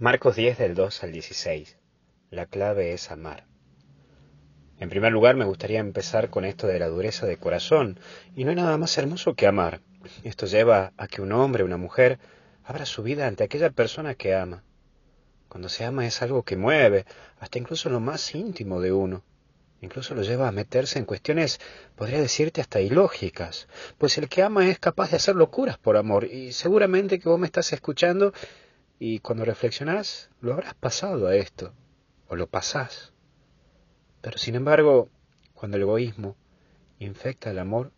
Marcos 10 del 2 al 16. La clave es amar. En primer lugar, me gustaría empezar con esto de la dureza de corazón, y no hay nada más hermoso que amar. Esto lleva a que un hombre, una mujer, abra su vida ante aquella persona que ama. Cuando se ama es algo que mueve, hasta incluso lo más íntimo de uno. Incluso lo lleva a meterse en cuestiones, podría decirte, hasta ilógicas, pues el que ama es capaz de hacer locuras por amor, y seguramente que vos me estás escuchando y cuando reflexionás, lo habrás pasado a esto, o lo pasás. Pero sin embargo, cuando el egoísmo infecta el amor,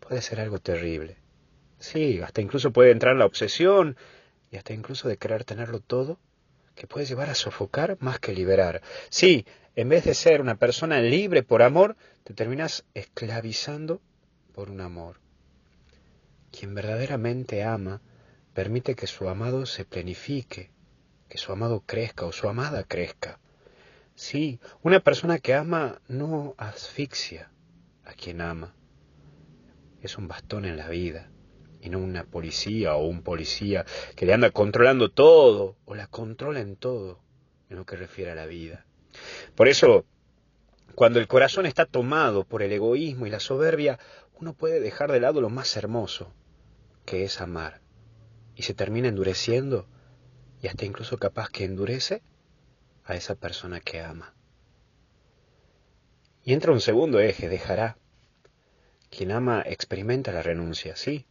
puede ser algo terrible. Sí, hasta incluso puede entrar la obsesión y hasta incluso de querer tenerlo todo, que puede llevar a sofocar más que liberar. Sí, en vez de ser una persona libre por amor, te terminas esclavizando por un amor. Quien verdaderamente ama, permite que su amado se plenifique, que su amado crezca o su amada crezca. Sí, una persona que ama no asfixia a quien ama. Es un bastón en la vida y no una policía o un policía que le anda controlando todo o la controla en todo en lo que refiere a la vida. Por eso, cuando el corazón está tomado por el egoísmo y la soberbia, uno puede dejar de lado lo más hermoso, que es amar y se termina endureciendo y hasta incluso capaz que endurece a esa persona que ama. Y entra un segundo eje, dejará. Quien ama experimenta la renuncia, sí.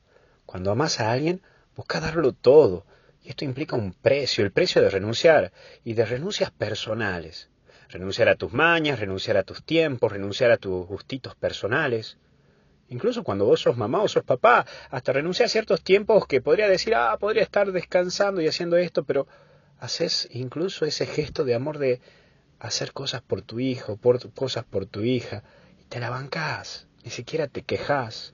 Cuando amas a alguien, busca darlo todo. Y esto implica un precio, el precio de renunciar, y de renuncias personales. Renunciar a tus mañas, renunciar a tus tiempos, renunciar a tus gustitos personales. Incluso cuando vos sos mamá o sos papá, hasta renunciar a ciertos tiempos que podría decir, ah, podría estar descansando y haciendo esto, pero haces incluso ese gesto de amor de hacer cosas por tu hijo, por cosas por tu hija, y te la bancás, ni siquiera te quejas.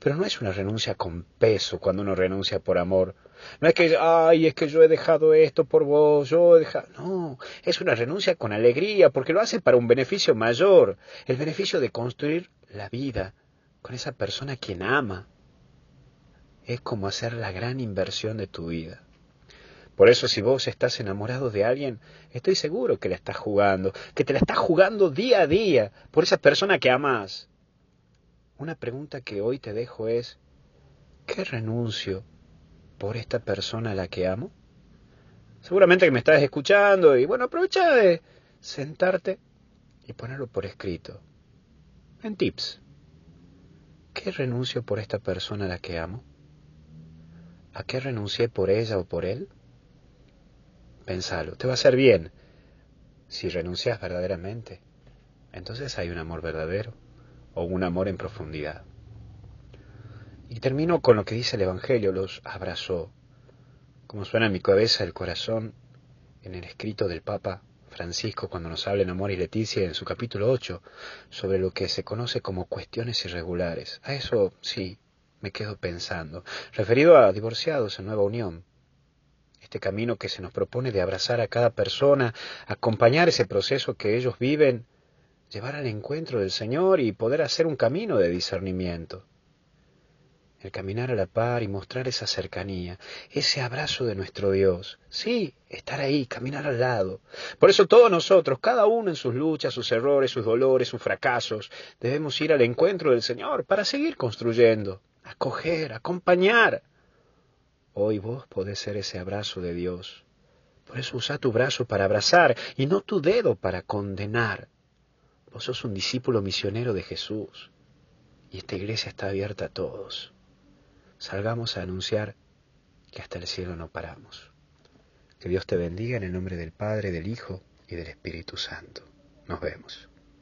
Pero no es una renuncia con peso cuando uno renuncia por amor. No es que, ay, es que yo he dejado esto por vos, yo he dejado... No, es una renuncia con alegría, porque lo hace para un beneficio mayor, el beneficio de construir la vida, con esa persona quien ama, es como hacer la gran inversión de tu vida. Por eso si vos estás enamorado de alguien, estoy seguro que la estás jugando, que te la estás jugando día a día por esa persona que amas. Una pregunta que hoy te dejo es, ¿qué renuncio por esta persona a la que amo? Seguramente que me estás escuchando y bueno, aprovecha de sentarte y ponerlo por escrito, en tips qué renuncio por esta persona a la que amo? ¿A qué renuncié por ella o por él? Pensalo, te va a hacer bien. Si renuncias verdaderamente, entonces hay un amor verdadero o un amor en profundidad. Y termino con lo que dice el Evangelio, los abrazó. Como suena en mi cabeza el corazón en el escrito del Papa Francisco cuando nos habla en Amor y Leticia en su capítulo 8 sobre lo que se conoce como cuestiones irregulares. A eso sí, me quedo pensando, referido a divorciados en nueva unión. Este camino que se nos propone de abrazar a cada persona, acompañar ese proceso que ellos viven, llevar al encuentro del Señor y poder hacer un camino de discernimiento el caminar a la par y mostrar esa cercanía, ese abrazo de nuestro Dios. Sí, estar ahí, caminar al lado. Por eso todos nosotros, cada uno en sus luchas, sus errores, sus dolores, sus fracasos, debemos ir al encuentro del Señor para seguir construyendo, acoger, acompañar. Hoy vos podés ser ese abrazo de Dios. Por eso usa tu brazo para abrazar y no tu dedo para condenar. Vos sos un discípulo misionero de Jesús y esta iglesia está abierta a todos salgamos a anunciar que hasta el cielo no paramos. Que Dios te bendiga en el nombre del Padre, del Hijo y del Espíritu Santo. Nos vemos.